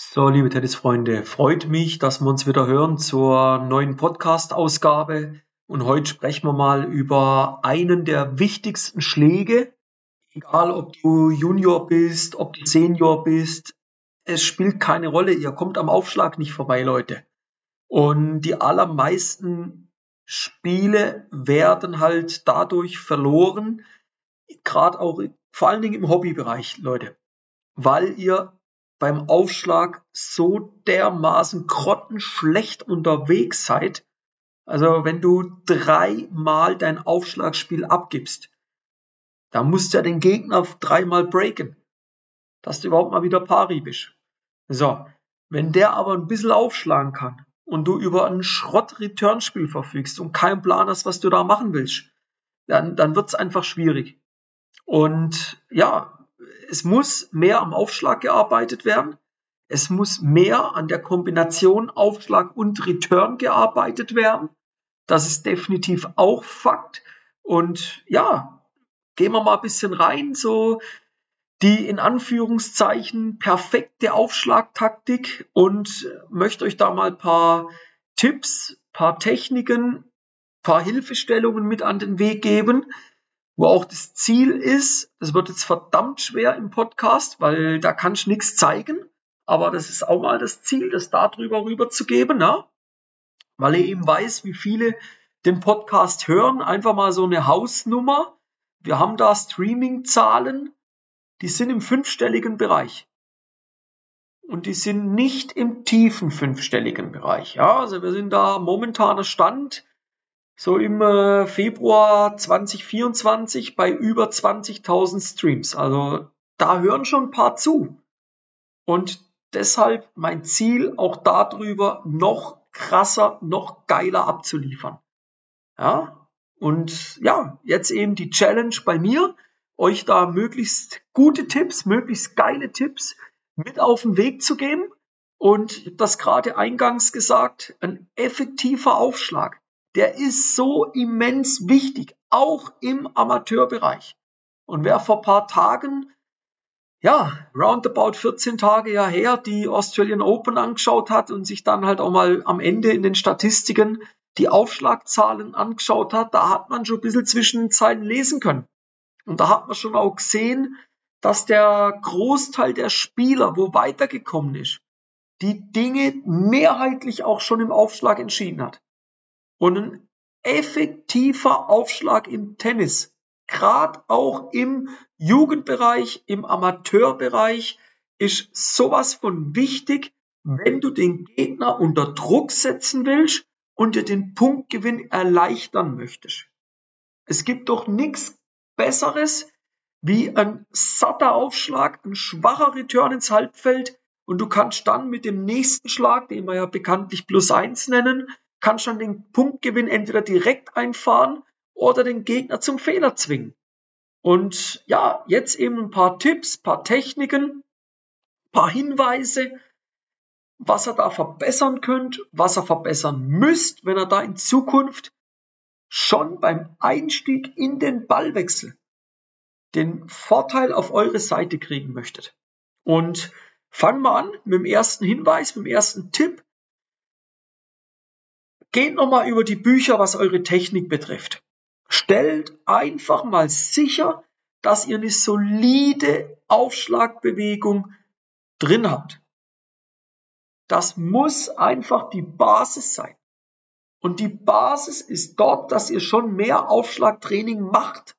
So, liebe Tennisfreunde, freut mich, dass wir uns wieder hören zur neuen Podcast-Ausgabe. Und heute sprechen wir mal über einen der wichtigsten Schläge. Egal, ob du Junior bist, ob du Senior bist, es spielt keine Rolle. Ihr kommt am Aufschlag nicht vorbei, Leute. Und die allermeisten Spiele werden halt dadurch verloren, gerade auch vor allen Dingen im Hobbybereich, Leute, weil ihr beim Aufschlag so dermaßen grottenschlecht unterwegs seid. Also wenn du dreimal dein Aufschlagspiel abgibst, dann musst du ja den Gegner dreimal breaken, dass du überhaupt mal wieder pari bist. So, wenn der aber ein bisschen aufschlagen kann und du über ein Schrott-Return-Spiel verfügst und keinen Plan hast, was du da machen willst, dann, dann wird es einfach schwierig. Und ja, es muss mehr am Aufschlag gearbeitet werden. Es muss mehr an der Kombination Aufschlag und Return gearbeitet werden. Das ist definitiv auch Fakt. Und ja, gehen wir mal ein bisschen rein, so die in Anführungszeichen perfekte Aufschlagtaktik und möchte euch da mal ein paar Tipps, paar Techniken, paar Hilfestellungen mit an den Weg geben, wo auch das Ziel ist, das wird jetzt verdammt schwer im Podcast, weil da kann ich nichts zeigen, aber das ist auch mal das Ziel, das darüber rüberzugeben, ne? weil ich eben weiß, wie viele den Podcast hören, einfach mal so eine Hausnummer. Wir haben da Streaming-Zahlen, die sind im fünfstelligen Bereich. Und die sind nicht im tiefen fünfstelligen Bereich. Ja, also wir sind da momentaner Stand so im äh, Februar 2024 bei über 20.000 Streams. Also da hören schon ein paar zu. Und deshalb mein Ziel, auch darüber noch krasser, noch geiler abzuliefern. Ja, und ja, jetzt eben die Challenge bei mir, euch da möglichst gute Tipps, möglichst geile Tipps mit auf den Weg zu geben. Und ich habe das gerade eingangs gesagt, ein effektiver Aufschlag der ist so immens wichtig, auch im Amateurbereich. Und wer vor paar Tagen, ja, roundabout 14 Tage ja her, die Australian Open angeschaut hat und sich dann halt auch mal am Ende in den Statistiken die Aufschlagzahlen angeschaut hat, da hat man schon ein bisschen zwischen den Zeilen lesen können. Und da hat man schon auch gesehen, dass der Großteil der Spieler, wo weitergekommen ist, die Dinge mehrheitlich auch schon im Aufschlag entschieden hat. Und ein effektiver Aufschlag im Tennis, gerade auch im Jugendbereich, im Amateurbereich, ist sowas von wichtig, wenn du den Gegner unter Druck setzen willst und dir den Punktgewinn erleichtern möchtest. Es gibt doch nichts Besseres wie ein satter Aufschlag, ein schwacher Return ins Halbfeld und du kannst dann mit dem nächsten Schlag, den wir ja bekanntlich plus eins nennen, kannst dann den Punktgewinn entweder direkt einfahren oder den Gegner zum Fehler zwingen. Und ja, jetzt eben ein paar Tipps, paar Techniken, paar Hinweise, was ihr da verbessern könnt, was ihr verbessern müsst, wenn ihr da in Zukunft schon beim Einstieg in den Ballwechsel den Vorteil auf eure Seite kriegen möchtet. Und fangen wir an mit dem ersten Hinweis, mit dem ersten Tipp. Geht nochmal über die Bücher, was eure Technik betrifft. Stellt einfach mal sicher, dass ihr eine solide Aufschlagbewegung drin habt. Das muss einfach die Basis sein. Und die Basis ist dort, dass ihr schon mehr Aufschlagtraining macht.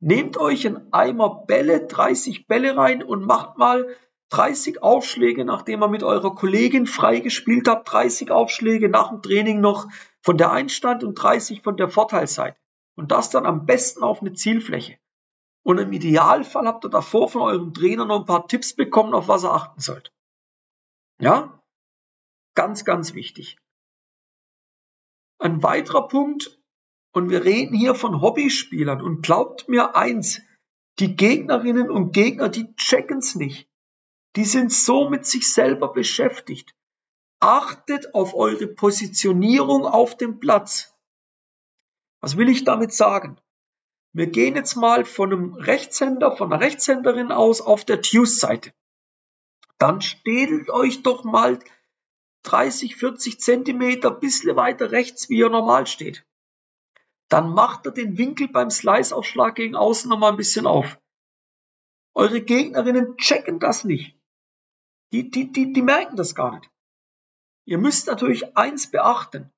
Nehmt euch einen Eimer Bälle, 30 Bälle rein und macht mal 30 Aufschläge, nachdem ihr mit eurer Kollegin frei gespielt habt, 30 Aufschläge nach dem Training noch von der Einstand und 30 von der Vorteilsseite. Und das dann am besten auf eine Zielfläche. Und im Idealfall habt ihr davor von eurem Trainer noch ein paar Tipps bekommen, auf was ihr achten sollt. Ja? Ganz, ganz wichtig. Ein weiterer Punkt, und wir reden hier von Hobbyspielern, und glaubt mir eins, die Gegnerinnen und Gegner, die checken's nicht. Die sind so mit sich selber beschäftigt. Achtet auf eure Positionierung auf dem Platz. Was will ich damit sagen? Wir gehen jetzt mal von einem Rechtshänder, von einer Rechtshänderin aus auf der Deuce-Seite. dann stellt euch doch mal 30, 40 Zentimeter bisschen weiter rechts, wie ihr normal steht. Dann macht er den Winkel beim Slice-Aufschlag gegen außen nochmal ein bisschen auf. Eure Gegnerinnen checken das nicht. Die, die, die, die merken das gar nicht. Ihr müsst natürlich eins beachten.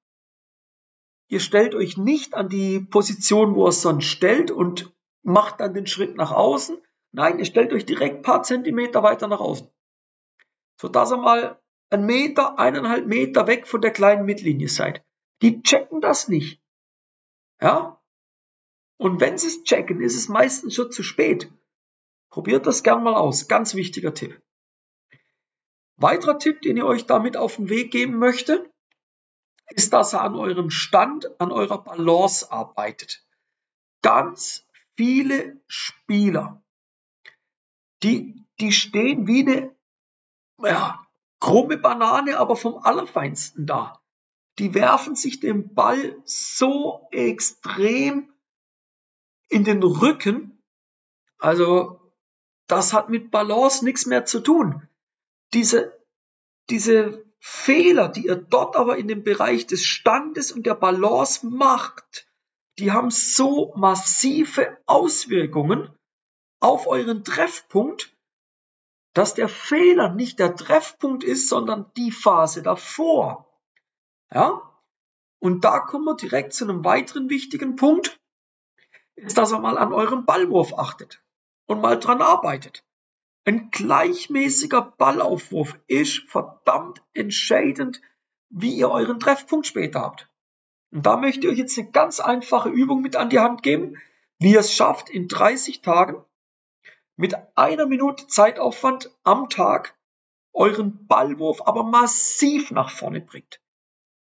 Ihr stellt euch nicht an die Position, wo er sonst stellt und macht dann den Schritt nach außen. Nein, ihr stellt euch direkt paar Zentimeter weiter nach außen. Sodass ihr mal einen Meter, eineinhalb Meter weg von der kleinen Mittellinie seid. Die checken das nicht. Ja? Und wenn sie es checken, ist es meistens schon zu spät. Probiert das gern mal aus. Ganz wichtiger Tipp. Weiterer Tipp, den ich euch damit auf den Weg geben möchte, ist, dass ihr an eurem Stand, an eurer Balance arbeitet. Ganz viele Spieler, die, die stehen wie eine ja, krumme Banane, aber vom Allerfeinsten da. Die werfen sich den Ball so extrem in den Rücken. Also, das hat mit Balance nichts mehr zu tun. Diese, diese Fehler, die ihr dort aber in dem Bereich des Standes und der Balance macht, die haben so massive Auswirkungen auf euren Treffpunkt, dass der Fehler nicht der Treffpunkt ist, sondern die Phase davor. Ja? Und da kommen wir direkt zu einem weiteren wichtigen Punkt, ist, dass ihr mal an eurem Ballwurf achtet und mal dran arbeitet. Ein gleichmäßiger Ballaufwurf ist verdammt entscheidend, wie ihr euren Treffpunkt später habt. Und da möchte ich euch jetzt eine ganz einfache Übung mit an die Hand geben, wie ihr es schafft, in 30 Tagen mit einer Minute Zeitaufwand am Tag euren Ballwurf aber massiv nach vorne bringt.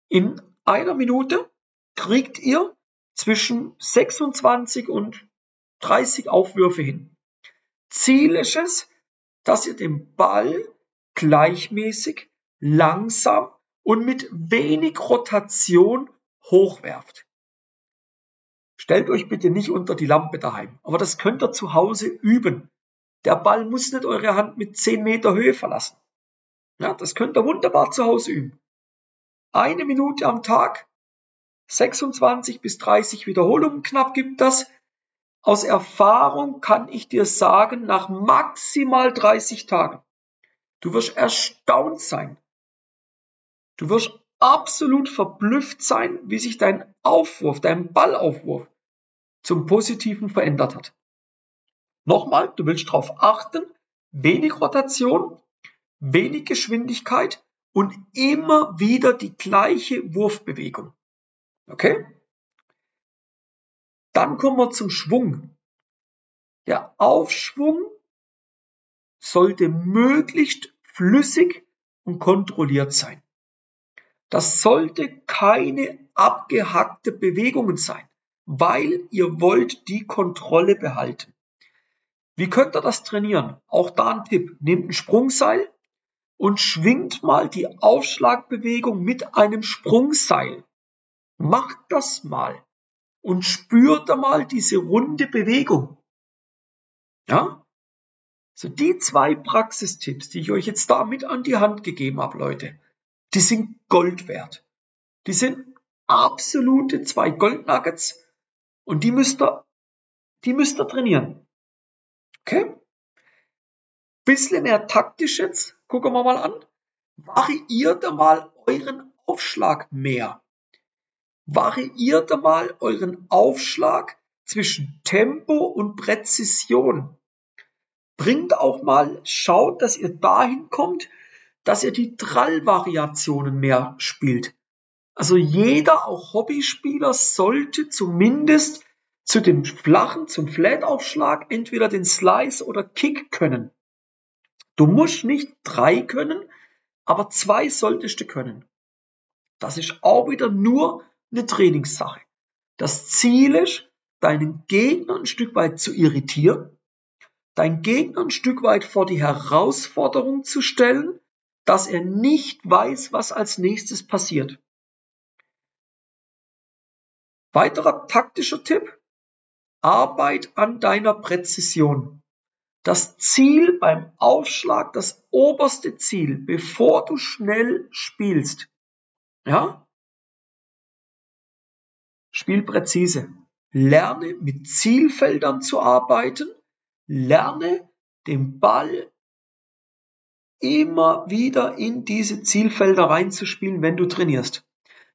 In einer Minute kriegt ihr zwischen 26 und 30 Aufwürfe hin. Ziel ist es, dass ihr den Ball gleichmäßig, langsam und mit wenig Rotation hochwerft. Stellt euch bitte nicht unter die Lampe daheim, aber das könnt ihr zu Hause üben. Der Ball muss nicht eure Hand mit 10 Meter Höhe verlassen. Ja, das könnt ihr wunderbar zu Hause üben. Eine Minute am Tag, 26 bis 30 Wiederholungen knapp gibt das. Aus Erfahrung kann ich dir sagen, nach maximal 30 Tagen, du wirst erstaunt sein. Du wirst absolut verblüfft sein, wie sich dein Aufwurf, dein Ballaufwurf zum Positiven verändert hat. Nochmal, du willst darauf achten, wenig Rotation, wenig Geschwindigkeit und immer wieder die gleiche Wurfbewegung. Okay? Dann kommen wir zum Schwung. Der Aufschwung sollte möglichst flüssig und kontrolliert sein. Das sollte keine abgehackte Bewegungen sein, weil ihr wollt die Kontrolle behalten. Wie könnt ihr das trainieren? Auch da ein Tipp. Nehmt ein Sprungseil und schwingt mal die Aufschlagbewegung mit einem Sprungseil. Macht das mal und spürt mal diese runde Bewegung. Ja? So die zwei Praxistipps, die ich euch jetzt da mit an die Hand gegeben habe, Leute, die sind Gold wert. Die sind absolute zwei Goldnuggets und die müsst ihr, die müsst ihr trainieren. Okay? Bisschen mehr taktisch jetzt, gucken wir mal an. Variiert mal euren Aufschlag mehr. Variiert mal euren Aufschlag zwischen Tempo und Präzision. Bringt auch mal, schaut, dass ihr dahin kommt, dass ihr die Trallvariationen mehr spielt. Also jeder, auch Hobbyspieler, sollte zumindest zu dem flachen, zum Flat-Aufschlag entweder den Slice oder Kick können. Du musst nicht drei können, aber zwei solltest du können. Das ist auch wieder nur eine Trainingssache. Das Ziel ist, deinen Gegner ein Stück weit zu irritieren, deinen Gegner ein Stück weit vor die Herausforderung zu stellen, dass er nicht weiß, was als nächstes passiert. Weiterer taktischer Tipp. Arbeit an deiner Präzision. das Ziel beim Aufschlag, das oberste Ziel, bevor du schnell spielst. Ja? Spiel präzise. Lerne mit Zielfeldern zu arbeiten. Lerne den Ball immer wieder in diese Zielfelder reinzuspielen, wenn du trainierst.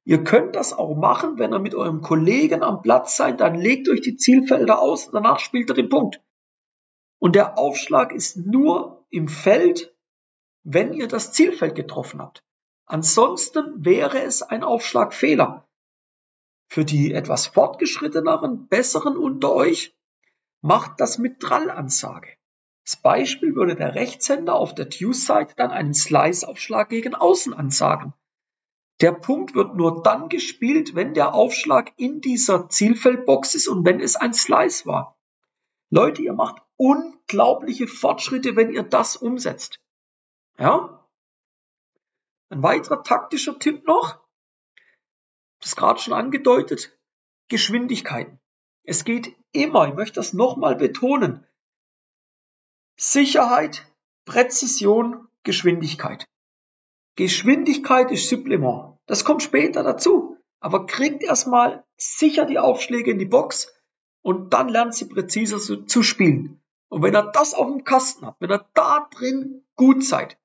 Ihr könnt das auch machen, wenn ihr mit eurem Kollegen am Platz seid, dann legt euch die Zielfelder aus und danach spielt er den Punkt. Und der Aufschlag ist nur im Feld, wenn ihr das Zielfeld getroffen habt. Ansonsten wäre es ein Aufschlagfehler. Für die etwas fortgeschritteneren, besseren unter euch, macht das mit Drall-Ansage. Das Beispiel würde der Rechtshänder auf der Deuce-Seite dann einen Slice-Aufschlag gegen Außen ansagen. Der Punkt wird nur dann gespielt, wenn der Aufschlag in dieser Zielfeldbox ist und wenn es ein Slice war. Leute, ihr macht unglaubliche Fortschritte, wenn ihr das umsetzt. Ja? Ein weiterer taktischer Tipp noch, das gerade schon angedeutet, Geschwindigkeiten. Es geht immer, ich möchte das nochmal betonen, Sicherheit, Präzision, Geschwindigkeit. Geschwindigkeit ist Supplement. Das kommt später dazu. Aber kriegt erstmal sicher die Aufschläge in die Box und dann lernt sie präziser zu, zu spielen. Und wenn er das auf dem Kasten hat, wenn er da drin gut seid,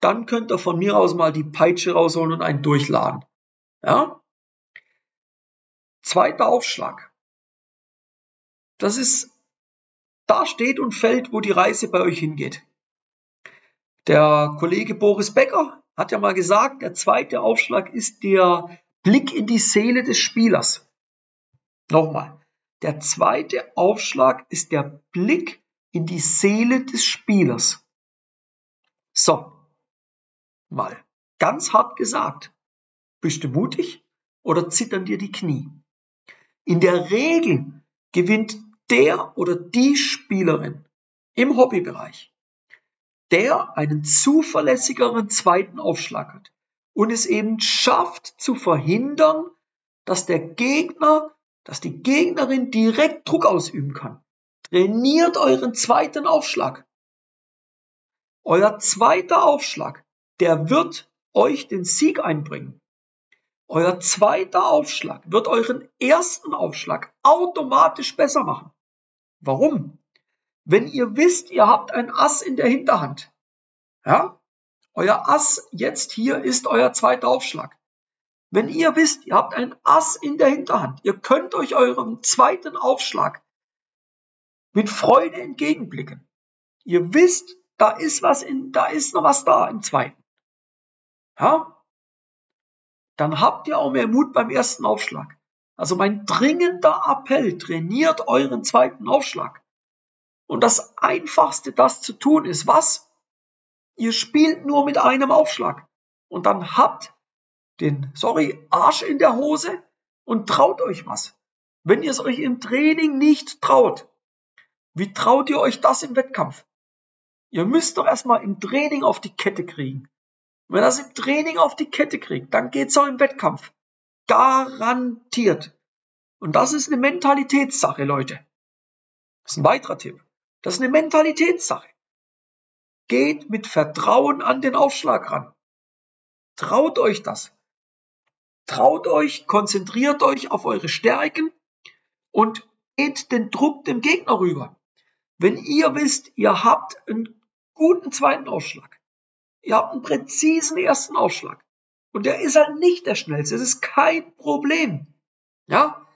dann könnt ihr von mir aus mal die Peitsche rausholen und einen durchladen. Ja? Zweiter Aufschlag. Das ist, da steht und fällt, wo die Reise bei euch hingeht. Der Kollege Boris Becker hat ja mal gesagt, der zweite Aufschlag ist der Blick in die Seele des Spielers. Nochmal. Der zweite Aufschlag ist der Blick in die Seele des Spielers. So, mal ganz hart gesagt. Bist du mutig oder zittern dir die Knie? In der Regel gewinnt der oder die Spielerin im Hobbybereich, der einen zuverlässigeren zweiten Aufschlag hat und es eben schafft zu verhindern, dass der Gegner, dass die Gegnerin direkt Druck ausüben kann. Trainiert euren zweiten Aufschlag. Euer zweiter Aufschlag, der wird euch den Sieg einbringen. Euer zweiter Aufschlag wird euren ersten Aufschlag automatisch besser machen. Warum? Wenn ihr wisst, ihr habt ein Ass in der Hinterhand, ja, euer Ass jetzt hier ist euer zweiter Aufschlag. Wenn ihr wisst, ihr habt ein Ass in der Hinterhand, ihr könnt euch eurem zweiten Aufschlag mit Freude entgegenblicken. Ihr wisst, da ist was in, da ist noch was da im zweiten. Ja? Dann habt ihr auch mehr Mut beim ersten Aufschlag. Also mein dringender Appell, trainiert euren zweiten Aufschlag. Und das einfachste, das zu tun, ist was? Ihr spielt nur mit einem Aufschlag. Und dann habt den, sorry, Arsch in der Hose und traut euch was. Wenn ihr es euch im Training nicht traut, wie traut ihr euch das im Wettkampf? Ihr müsst doch erstmal im Training auf die Kette kriegen. Wenn ihr das im Training auf die Kette kriegt, dann geht's auch im Wettkampf. Garantiert. Und das ist eine Mentalitätssache, Leute. Das ist ein weiterer Tipp. Das ist eine Mentalitätssache. Geht mit Vertrauen an den Aufschlag ran. Traut euch das. Traut euch, konzentriert euch auf eure Stärken und geht den Druck dem Gegner rüber. Wenn ihr wisst, ihr habt einen guten zweiten Aufschlag, ihr habt einen präzisen ersten Aufschlag, und der ist halt nicht der schnellste. Das ist kein Problem. Ja?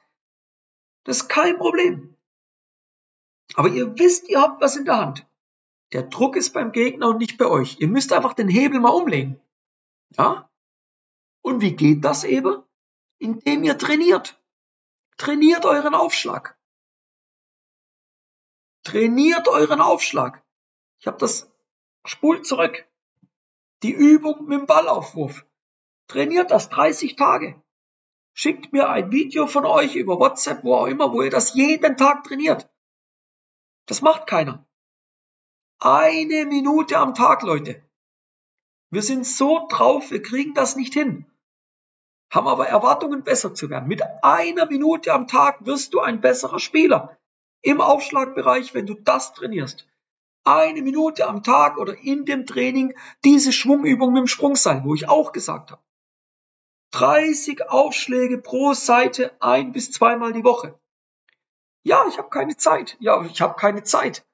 Das ist kein Problem. Aber ihr wisst, ihr habt was in der Hand. Der Druck ist beim Gegner und nicht bei euch. Ihr müsst einfach den Hebel mal umlegen. Ja? Und wie geht das eben? Indem ihr trainiert. Trainiert euren Aufschlag. Trainiert euren Aufschlag. Ich habe das spult zurück. Die Übung mit dem Ballaufwurf. Trainiert das 30 Tage. Schickt mir ein Video von euch über WhatsApp, wo auch immer, wo ihr das jeden Tag trainiert. Das macht keiner. Eine Minute am Tag, Leute. Wir sind so drauf, wir kriegen das nicht hin. Haben aber Erwartungen, besser zu werden. Mit einer Minute am Tag wirst du ein besserer Spieler. Im Aufschlagbereich, wenn du das trainierst. Eine Minute am Tag oder in dem Training diese Schwungübung mit dem Sprungseil, wo ich auch gesagt habe. 30 Aufschläge pro Seite ein bis zweimal die Woche. Ja, ich habe keine Zeit. Ja, ich habe keine Zeit.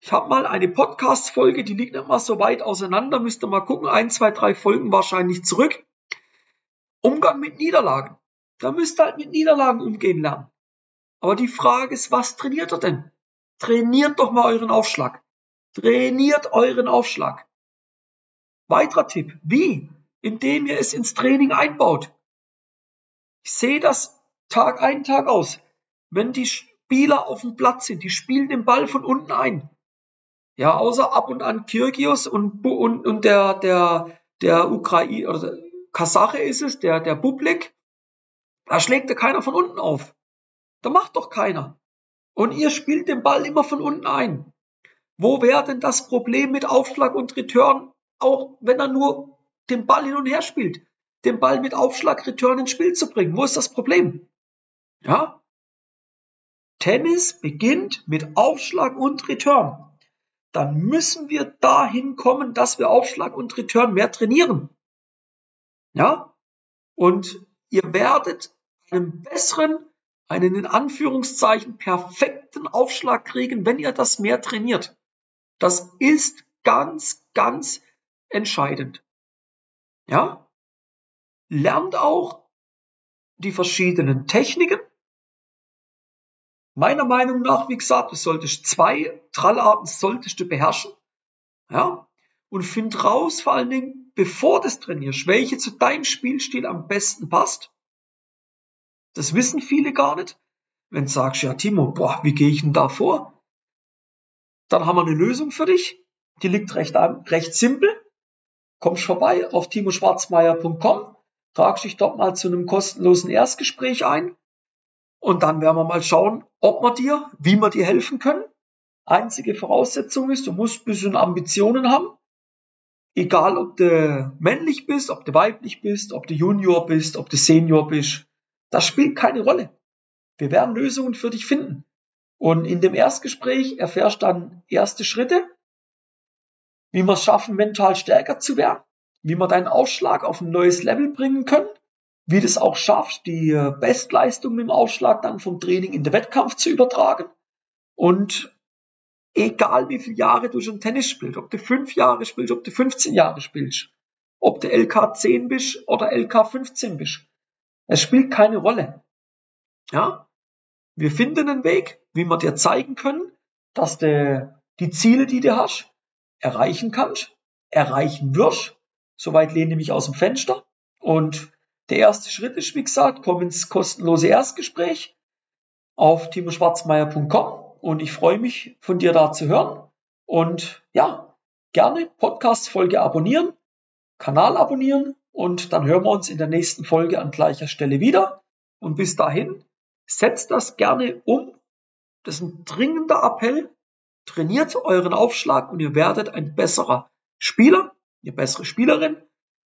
Ich habe mal eine Podcast-Folge, die liegt nicht mal so weit auseinander, müsst ihr mal gucken, ein, zwei, drei Folgen wahrscheinlich zurück. Umgang mit Niederlagen. Da müsst ihr halt mit Niederlagen umgehen lernen. Aber die Frage ist, was trainiert ihr denn? Trainiert doch mal euren Aufschlag. Trainiert euren Aufschlag. Weiterer Tipp. Wie? Indem ihr es ins Training einbaut. Ich sehe das Tag ein, Tag aus. Wenn die Spieler auf dem Platz sind, die spielen den Ball von unten ein. Ja, außer ab und an Kirgios und, und, und der, der, der Ukraine, oder Kasache ist es, der, der Bublik. Da schlägt ja keiner von unten auf. Da macht doch keiner. Und ihr spielt den Ball immer von unten ein. Wo wäre denn das Problem mit Aufschlag und Return, auch wenn er nur den Ball hin und her spielt? Den Ball mit Aufschlag, Return ins Spiel zu bringen. Wo ist das Problem? Ja? Tennis beginnt mit Aufschlag und Return dann müssen wir dahin kommen, dass wir Aufschlag und Return mehr trainieren. Ja? Und ihr werdet einen besseren, einen in Anführungszeichen perfekten Aufschlag kriegen, wenn ihr das mehr trainiert. Das ist ganz, ganz entscheidend. Ja? Lernt auch die verschiedenen Techniken, Meiner Meinung nach, wie gesagt, du solltest zwei Trallarten solltest du beherrschen. Ja? Und find raus, vor allen Dingen, bevor du trainierst, welche zu deinem Spielstil am besten passt. Das wissen viele gar nicht. Wenn du sagst, ja, Timo, boah, wie gehe ich denn da vor? Dann haben wir eine Lösung für dich. Die liegt recht, recht simpel. Kommst vorbei auf timoschwarzmeier.com, tragst dich dort mal zu einem kostenlosen Erstgespräch ein und dann werden wir mal schauen, ob wir dir, wie wir dir helfen können. Einzige Voraussetzung ist, du musst ein bisschen Ambitionen haben. Egal, ob du männlich bist, ob du weiblich bist, ob du Junior bist, ob du Senior bist. Das spielt keine Rolle. Wir werden Lösungen für dich finden. Und in dem Erstgespräch erfährst du dann erste Schritte, wie wir es schaffen, mental stärker zu werden, wie wir deinen Ausschlag auf ein neues Level bringen können wie du es auch schaffst, die Bestleistung im Aufschlag dann vom Training in den Wettkampf zu übertragen. Und egal wie viele Jahre du schon Tennis spielst, ob du fünf Jahre spielst, ob du 15 Jahre spielst, ob du LK 10 bist oder LK 15 bist, es spielt keine Rolle. Ja? Wir finden einen Weg, wie wir dir zeigen können, dass du die Ziele, die du hast, erreichen kannst, erreichen wirst. Soweit lehne ich mich aus dem Fenster. Und der erste Schritt ist, wie gesagt, komm ins kostenlose Erstgespräch auf timoschwarzmeier.com und ich freue mich, von dir da zu hören. Und ja, gerne Podcast-Folge abonnieren, Kanal abonnieren und dann hören wir uns in der nächsten Folge an gleicher Stelle wieder. Und bis dahin, setzt das gerne um. Das ist ein dringender Appell. Trainiert euren Aufschlag und ihr werdet ein besserer Spieler, eine bessere Spielerin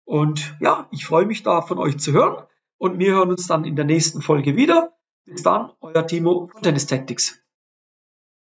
und ja, ich freue mich da von euch zu hören und wir hören uns dann in der nächsten Folge wieder. Bis dann, euer Timo von Tennis Tactics.